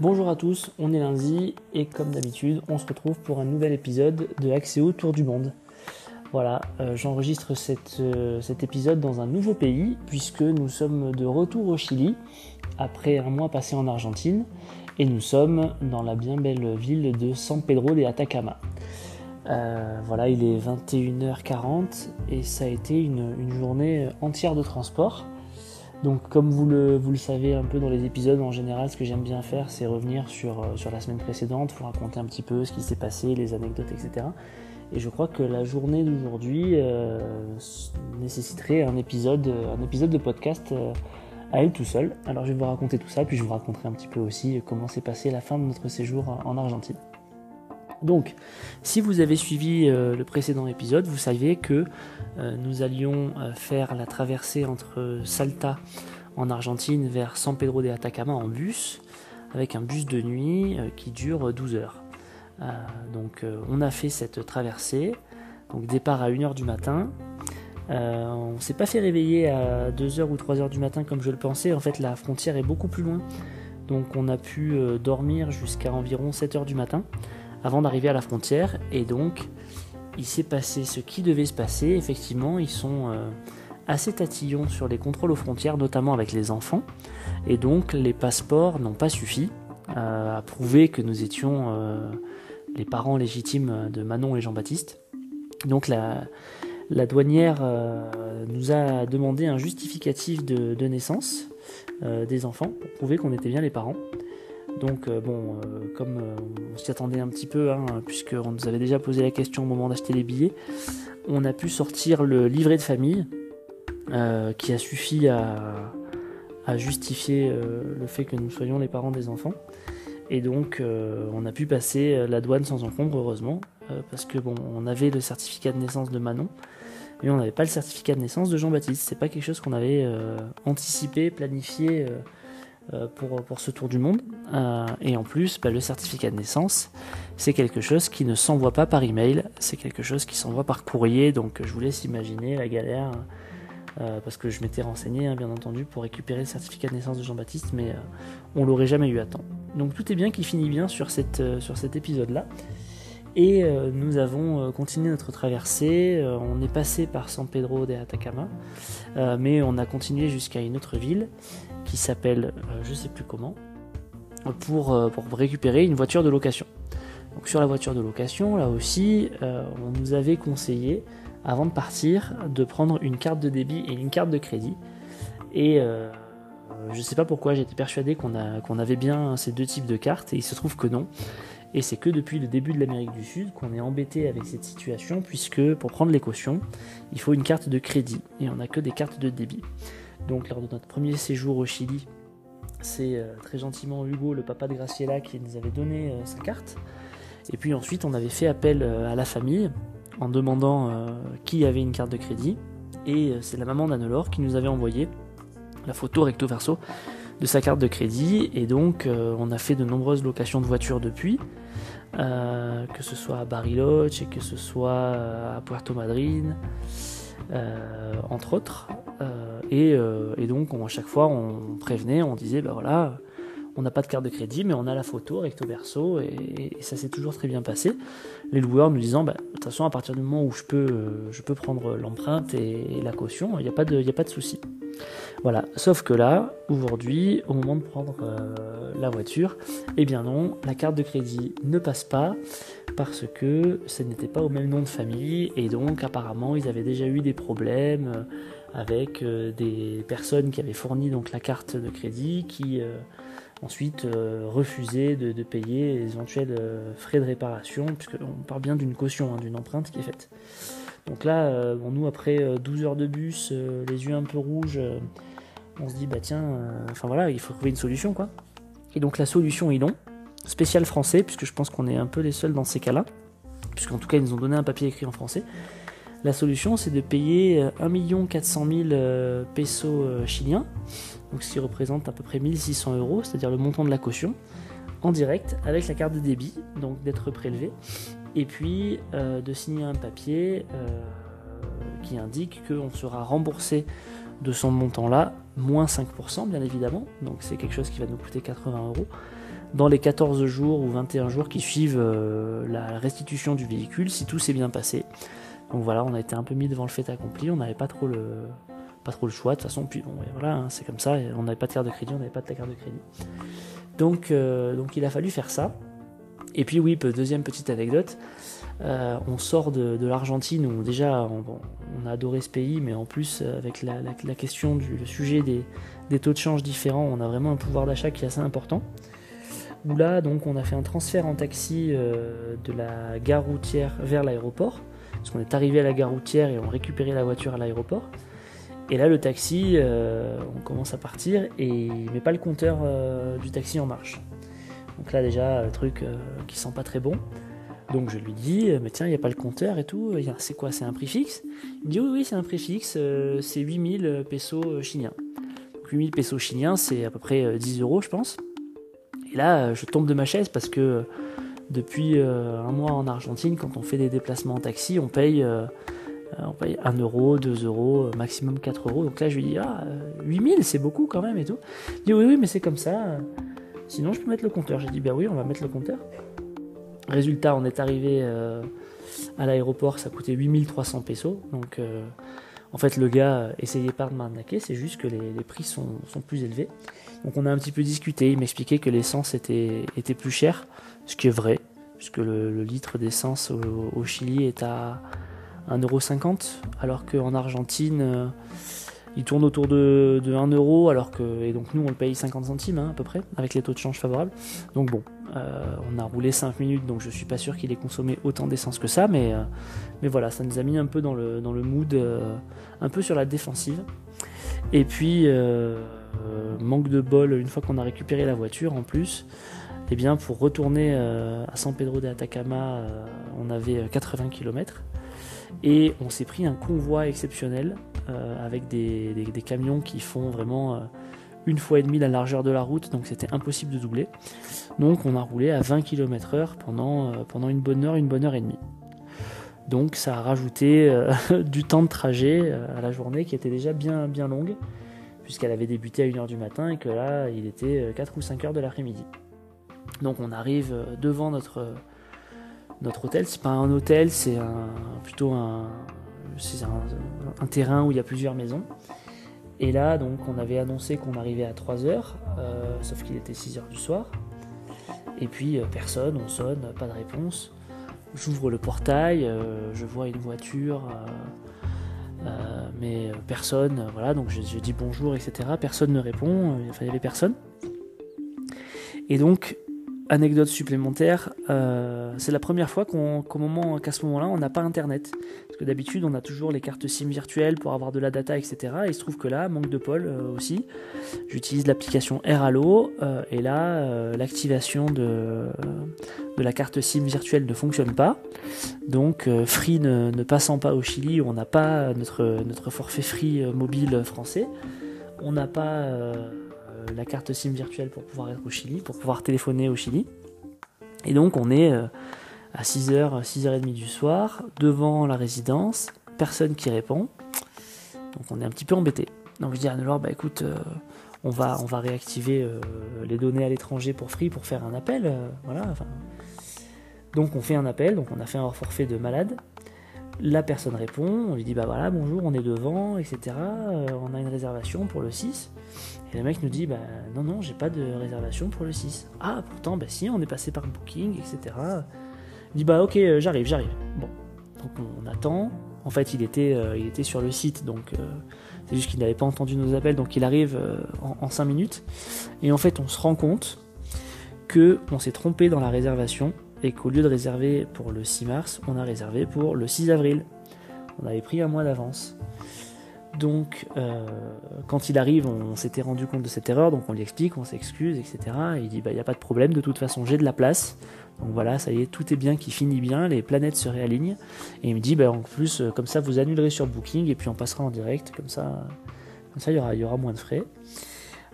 Bonjour à tous, on est lundi et comme d'habitude, on se retrouve pour un nouvel épisode de Axéo Tour du Monde. Voilà, euh, j'enregistre euh, cet épisode dans un nouveau pays puisque nous sommes de retour au Chili après un mois passé en Argentine et nous sommes dans la bien belle ville de San Pedro de Atacama. Euh, voilà, il est 21h40 et ça a été une journée entière de transport. Donc comme vous le, savez un peu dans les épisodes, en général, ce que j'aime bien faire, c'est revenir sur, euh, la semaine précédente, vous raconter un petit peu ce qui s'est passé, les anecdotes, etc. Et je crois que la journée d'aujourd'hui euh, nécessiterait un épisode, un épisode de podcast euh, à elle tout seul. Alors je vais vous raconter tout ça, puis je vous raconterai un petit peu aussi comment s'est passé la fin de notre séjour en Argentine. Donc, si vous avez suivi euh, le précédent épisode, vous saviez que euh, nous allions euh, faire la traversée entre Salta en Argentine vers San Pedro de Atacama en bus, avec un bus de nuit qui dure 12 heures. donc, on a fait cette traversée, donc départ à 1h du matin. on ne s'est pas fait réveiller à 2h ou 3h du matin comme je le pensais, en fait la frontière est beaucoup plus loin. Donc on a pu dormir jusqu'à environ 7h du matin avant d'arriver à la frontière. Et donc, il s'est passé ce qui devait se passer. Effectivement, ils sont euh, assez tatillons sur les contrôles aux frontières, notamment avec les enfants. Et donc, les passeports n'ont pas suffi euh, à prouver que nous étions euh, les parents légitimes de Manon et Jean-Baptiste. Donc, la, douanière nous a demandé un justificatif de naissance des enfants pour prouver qu'on était bien les parents. Donc euh, bon, euh, comme euh, on s'y attendait un petit peu, hein, puisqu'on nous avait déjà posé la question au moment d'acheter les billets, on a pu sortir le livret de famille qui a suffi à, justifier le fait que nous soyons les parents des enfants. Et donc on a pu passer la douane sans encombre, heureusement, parce que bon, on avait le certificat de naissance de Manon, mais on n'avait pas le certificat de naissance de Jean-Baptiste. C'est pas quelque chose qu'on avait anticipé, planifié pour, pour ce tour du monde. Euh, et en plus, bah, le certificat de naissance, c'est quelque chose qui ne s'envoie pas par email, c'est quelque chose qui s'envoie par courrier. Donc je vous laisse imaginer la galère, euh, parce que je m'étais renseigné, hein, bien entendu, pour récupérer le certificat de naissance de Jean-Baptiste, mais on l'aurait jamais eu à temps. Donc tout est bien qui finit bien sur, cette, sur cet épisode-là. Et nous avons continué notre traversée. on est passé par San Pedro de Atacama, mais on a continué jusqu'à une autre ville qui s'appelle euh, je sais plus comment pour, euh, pour récupérer une voiture de location. Donc sur la voiture de location, là aussi, euh, on nous avait conseillé avant de partir de prendre une carte de débit et une carte de crédit. Et je ne sais pas pourquoi, j'étais persuadé qu'on qu'on avait bien ces deux types de cartes et il se trouve que non. Et c'est que depuis le début de l'Amérique du Sud qu'on est embêté avec cette situation puisque pour prendre les cautions, il faut une carte de crédit et on n'a que des cartes de débit. Donc lors de notre premier séjour au Chili, c'est euh, très gentiment Hugo, le papa de Graciela, qui nous avait donné euh, sa carte. Et puis ensuite, on avait fait appel euh, à la famille en demandant qui avait une carte de crédit. Et c'est la maman d'Annelore qui nous avait envoyé la photo recto verso de sa carte de crédit. Et donc, on a fait de nombreuses locations de voitures depuis, que ce soit à Bariloche et que ce soit à Puerto Madryn, entre autres. Euh, et, donc, à chaque fois, on prévenait, on disait, ben voilà, on n'a pas de carte de crédit, mais on a la photo recto verso, et, ça s'est toujours très bien passé. Les loueurs nous disant, bah, de toute façon, à partir du moment où je peux, euh, prendre l'empreinte et, la caution, il n'y a pas de, pas de souci. Voilà. Sauf que là, aujourd'hui, au moment de prendre euh, la voiture, eh bien non, la carte de crédit ne passe pas parce que ce n'était pas au même nom de famille et donc apparemment ils avaient déjà eu des problèmes avec euh, des personnes qui avaient fourni donc la carte de crédit qui euh, ensuite euh, refusaient de, payer les éventuels frais de réparation, puisqu'on parle bien d'une caution, hein, d'une empreinte qui est faite. Donc là, nous, après 12 heures de bus, les yeux un peu rouges, on se dit, bah tiens, enfin voilà, il faut trouver une solution, quoi. Et donc la solution est long, spécial français, puisque je pense qu'on est un peu les seuls dans ces cas-là, puisqu'en tout cas, ils nous ont donné un papier écrit en français. La solution, c'est de payer 1 400 000 pesos euh, chiliens, donc ce qui représente à peu près 1600 euros, c'est-à-dire le montant de la caution, en direct avec la carte de débit, donc d'être prélevé, et puis euh, de signer un papier euh, qui indique qu'on sera remboursé de son montant-là, moins 5% bien évidemment, donc c'est quelque chose qui va nous coûter 80 euros. dans les 14 jours ou 21 jours qui suivent la restitution du véhicule si tout s'est bien passé. Donc voilà, on a été un peu mis devant le fait accompli, on n'avait pas trop le, pas trop le choix de toute façon, puis bon, voilà, hein, c'est comme ça, on n'avait pas de carte de crédit, on n'avait pas de carte de crédit. Donc, donc il a fallu faire ça. Et puis oui, deuxième petite anecdote, euh, on sort de, l'Argentine où déjà on, a adoré ce pays, mais en plus avec la, question du le sujet des, taux de change différents, on a vraiment un pouvoir d'achat qui est assez important. Où là, donc, on a fait un transfert en taxi euh, de la gare routière vers l'aéroport, parce qu'on est arrivé à la gare routière et on récupérait la voiture à l'aéroport. Et là, le taxi, euh, on commence à partir et il met pas le compteur du taxi en marche. Donc là déjà, le truc euh, qui sent pas très bon. Donc je lui dis, euh, mais tiens, il n'y a pas le compteur et tout, c'est quoi, c'est un prix fixe? Il me dit, oui, oui, c'est un prix fixe, euh, c'est 8000 pesos chiliens. 8000 pesos chiliens, c'est à peu près 10 euros, je pense. Et là, je tombe de ma chaise parce que depuis un mois en Argentine, quand on fait des déplacements en taxi, on paye, on paye 1 euro, 2 euros, maximum 4 euros. Donc là, je lui dis, ah, 8000, c'est beaucoup quand même et tout. Il dit, oui, oui, mais c'est comme ça. Sinon, je peux mettre le compteur. J'ai dit, bah oui, on va mettre le compteur. Résultat, on est arrivé euh, à l'aéroport, ça coûtait 8300 pesos. Donc, euh, en fait, le gars essayait pas de m'arnaquer, c'est juste que les, prix sont, plus élevés. Donc, on a un petit peu discuté. Il m'expliquait que l'essence était, était plus chère, ce qui est vrai, puisque le, litre d'essence au, Chili est à 1,50€, alors qu'en Argentine. Il tourne autour de, 1 euro, alors que, et donc nous on le paye 50 centimes hein, à peu près, avec les taux de change favorables. Donc bon, euh, on a roulé 5 minutes, donc je suis pas sûr qu'il ait consommé autant d'essence que ça, mais, euh, voilà, ça nous a mis un peu dans le, dans le mood, euh, un peu sur la défensive. Et puis, manque de bol, une fois qu'on a récupéré la voiture en plus, eh bien pour retourner à San Pedro de Atacama, on avait 80 km. Et on s'est pris un convoi exceptionnel euh, avec des, camions qui font vraiment euh, une fois et demie la largeur de la route, donc c'était impossible de doubler. Donc on a roulé à 20 km/h pendant, euh, pendant une bonne heure, une bonne heure et demie. Donc ça a rajouté du temps de trajet à la journée qui était déjà bien, bien longue, puisqu'elle avait débuté à 1h du matin et que là il était 4 ou 5 heures de l'après-midi. Donc on arrive devant notre, notre hôtel. C'est pas un hôtel, c'est plutôt un, un, terrain où il y a plusieurs maisons. Et là, donc, on avait annoncé qu'on arrivait à 3h, euh, sauf qu'il était 6h du soir. Et puis, euh, personne, on sonne, pas de réponse. J'ouvre le portail, euh, je vois une voiture, mais personne, voilà, donc je, dis bonjour, etc. Personne ne répond, il n'y avait personne. Et donc, Anecdote supplémentaire, euh, c'est la première fois qu'au moment, qu'à ce moment-là, on n'a pas Internet. Parce que d'habitude, on a toujours les cartes SIM virtuelles pour avoir de la data, etc. Et il se trouve que là, manque de pôle euh, aussi. J'utilise l'application AirAllo, euh, et là, l'activation de, la carte SIM virtuelle ne fonctionne pas. Donc, Free ne, ne, passant pas au Chili, on n'a pas notre, notre forfait Free mobile français. On n'a pas euh, la carte SIM virtuelle pour pouvoir être au Chili, pour pouvoir téléphoner au Chili. Et donc on est euh, à 6h, 6h30 du soir, devant la résidence, personne qui répond. Donc on est un petit peu embêté. Donc je dis à Anne-Laure, bah écoute, euh, on, va, on va réactiver les données à l'étranger pour Free pour faire un appel. voilà, Donc on fait un appel, donc on a fait un forfait de malade. La personne répond, on lui dit bah voilà, bonjour, on est devant, etc. on a une réservation pour le 6. Et le mec nous dit, bah non, non, j'ai pas de réservation pour le 6. Ah, pourtant, bah si, on est passé par Booking, etc. Il dit, bah ok, euh, j'arrive, j'arrive. Bon, donc on, attend. En fait, il était, euh, il était sur le site, donc euh, c'est juste qu'il n'avait pas entendu nos appels, donc il arrive en, en 5 minutes. Et en fait, on se rend compte que on s'est trompé dans la réservation et qu'au lieu de réserver pour le 6 mars, on a réservé pour le 6 avril. On avait pris un mois d'avance. Donc, euh, quand il arrive, on, s'était rendu compte de cette erreur, donc on lui explique, on s'excuse, etc. Et il dit, bah, il n'y a pas de problème, de toute façon, j'ai de la place. Donc voilà, ça y est, tout est bien qui finit bien, les planètes se réalignent. Et il me dit, bah, en plus, euh, comme ça, vous annulerez sur Booking, et puis on passera en direct, comme ça, ça il, y aura, il y aura moins de frais.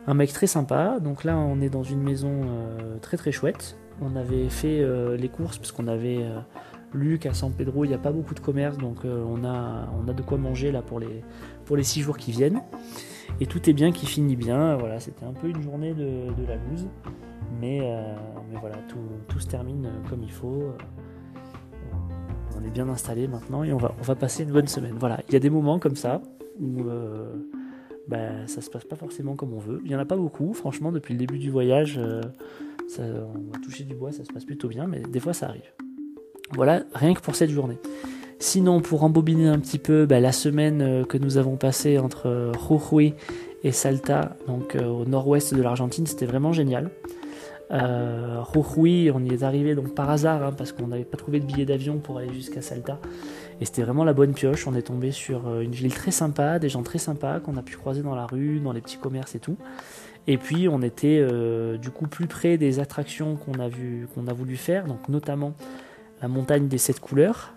Un mec très sympa, donc là, on est dans une maison euh, très très chouette. On avait fait les courses, parce qu'on avait lu qu'à San Pedro, il n'y a pas beaucoup de commerce, donc on, a, on a de quoi manger là pour les pour les six jours qui viennent. Et tout est bien qui finit bien. Voilà, c'était un peu une journée de, la loose. Mais, mais voilà, tout, tout, se termine comme il faut. On est bien installé maintenant et on va, on va passer une bonne semaine. Voilà, il y a des moments comme ça où bah, ça se passe pas forcément comme on veut. Il y en a pas beaucoup, franchement, depuis le début du voyage. On va toucher du bois, ça se passe plutôt bien, mais des fois ça arrive. Voilà, rien que pour cette journée. Sinon, pour embobiner un petit peu, bah, la semaine euh, que nous avons passée entre euh, Jujuy et Salta, donc euh, au nord-ouest de l'Argentine, c'était vraiment génial. Euh, Jujuy, on y est arrivé donc par hasard, hein, parce qu'on n'avait pas trouvé de billet d'avion pour aller jusqu'à Salta. Et c'était vraiment la bonne pioche. On est tombé sur une ville très sympa, des gens très sympas qu'on a pu croiser dans la rue, dans les petits commerces et tout. Et puis on était du coup plus près des attractions qu'on a, qu'on a voulu faire, donc notamment la montagne des sept couleurs,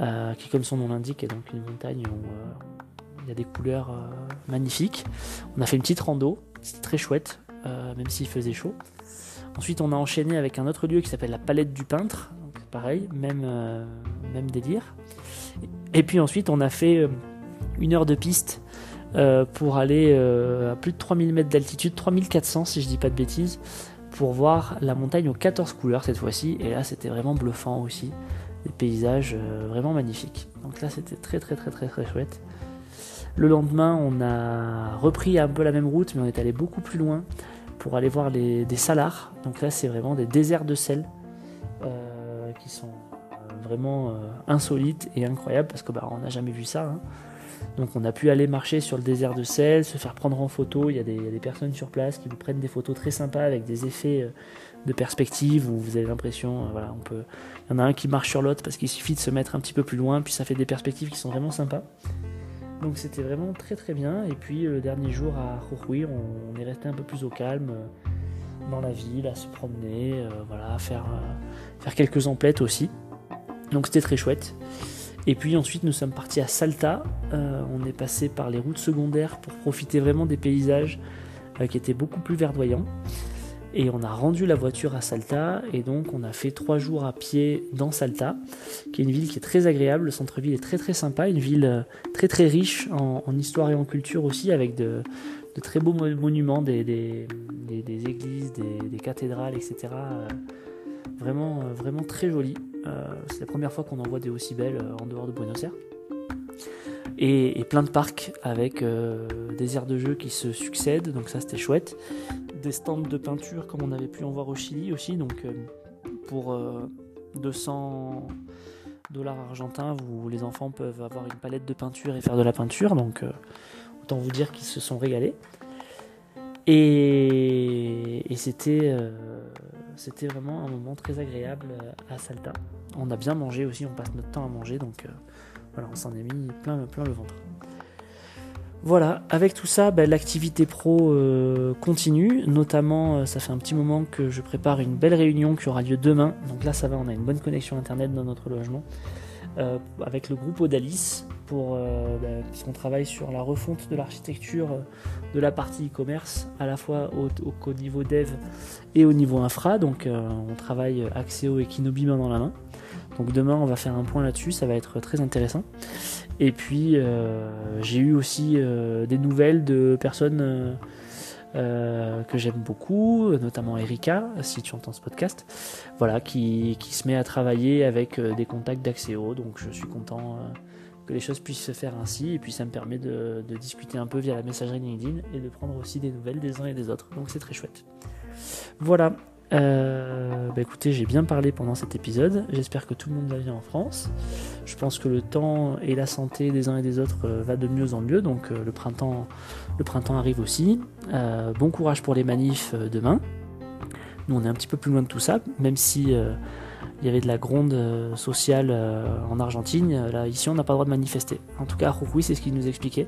euh, qui comme son nom l'indique est donc une montagne où euh, il y a des couleurs euh, magnifiques. On a fait une petite rando, c'était très chouette, même s'il faisait chaud. Ensuite on a enchaîné avec un autre lieu qui s'appelle la palette du peintre, donc pareil, même, même délire. Et puis ensuite on a fait une heure de piste pour aller à plus de 3000 mètres d'altitude, 3400 si je dis pas de bêtises, pour voir la montagne aux 14 couleurs cette fois-ci. Et là, c'était vraiment bluffant aussi. Des paysages euh, vraiment magnifiques. Donc là, c'était très très très très très chouette. Le lendemain, on a repris un peu la même route, mais on est allé beaucoup plus loin pour aller voir des salars. Donc là, c'est vraiment des déserts de sel euh, qui sont euh, vraiment insolites et incroyables parce que bah, n'a jamais vu ça. Hein. Donc on a pu aller marcher sur le désert de sel, se faire prendre en photo. Il y, a des, personnes sur place qui vous prennent des photos très sympas avec des effets euh, de perspective où vous avez l'impression, euh, voilà, on peut. Il y en a un qui marche sur l'autre parce qu'il suffit de se mettre un petit peu plus loin, puis ça fait des perspectives qui sont vraiment sympas. Donc c'était vraiment très très bien. Et puis euh, le dernier jour à Jujuy, on, est resté un peu plus au calme dans la ville, à se promener, voilà, faire, faire quelques emplettes aussi. Donc c'était très chouette. Et puis ensuite nous sommes partis à Salta, euh, on est passé par les routes secondaires pour profiter vraiment des paysages euh, qui étaient beaucoup plus verdoyants. Et on a rendu la voiture à Salta et donc on a fait trois jours à pied dans Salta, qui est une ville qui est très agréable, le centre-ville est très très sympa, une ville euh, très très riche en, histoire et en culture aussi, avec de, très beaux monuments, des, églises, des, cathédrales, etc. Vraiment, vraiment très joli. Euh, c'est la première fois qu'on en voit des aussi belles euh, en dehors de Buenos Aires. Et, plein de parcs avec euh, des aires de jeu qui se succèdent, donc ça c'était chouette. Des stands de peinture comme on avait pu en voir au Chili aussi, donc pour 200 dollars argentins, les enfants peuvent avoir une palette de peinture et faire de la peinture, donc autant vous dire qu'ils se sont régalés. Et, c'était c'était vraiment un moment très agréable euh, à Salta. On a bien mangé aussi, on passe notre temps à manger, donc euh, voilà, on s'en est mis plein, le ventre. Voilà, avec tout ça, ben, l'activité pro euh, continue. Notamment, ça fait un petit moment que je prépare une belle réunion qui aura lieu demain. Donc là, ça va, on a une bonne connexion internet dans notre logement. Avec le groupe Odalis, pour, ben, puisqu'on travaille sur la refonte de l'architecture de la partie e-commerce, à la fois au, niveau dev et au niveau infra. Donc euh, on travaille Axeo et Kinobi main dans la main. Donc demain on va faire un point là-dessus, ça va être très intéressant. Et puis euh, j'ai eu aussi euh, des nouvelles de personnes que j'aime beaucoup, notamment Erika, si tu entends ce podcast, voilà, qui, qui se met à travailler avec des contacts d'Axeo. Donc je suis content que les choses puissent se faire ainsi. Et puis ça me permet de, discuter un peu via la messagerie LinkedIn et de prendre aussi des nouvelles des uns et des autres. Donc c'est très chouette. Voilà. Euh, bah écoutez, j'ai bien parlé pendant cet épisode. J'espère que tout le monde va bien en France. Je pense que le temps et la santé des uns et des autres euh, va de mieux en mieux. Donc euh, le printemps, le printemps arrive aussi. bon courage pour les manifs demain. Nous, on est un petit peu plus loin de tout ça, même si il y avait de la gronde euh, sociale euh, en Argentine. Là, ici, on n'a pas le droit de manifester. En tout cas, à c'est ce qu'il nous expliquait.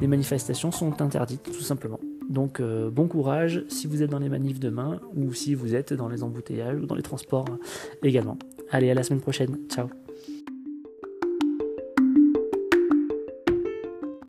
Les manifestations sont interdites, tout simplement. Donc, euh, bon courage si vous êtes dans les manifs demain ou si vous êtes dans les embouteillages ou dans les transports également. Allez, à la semaine prochaine. Ciao.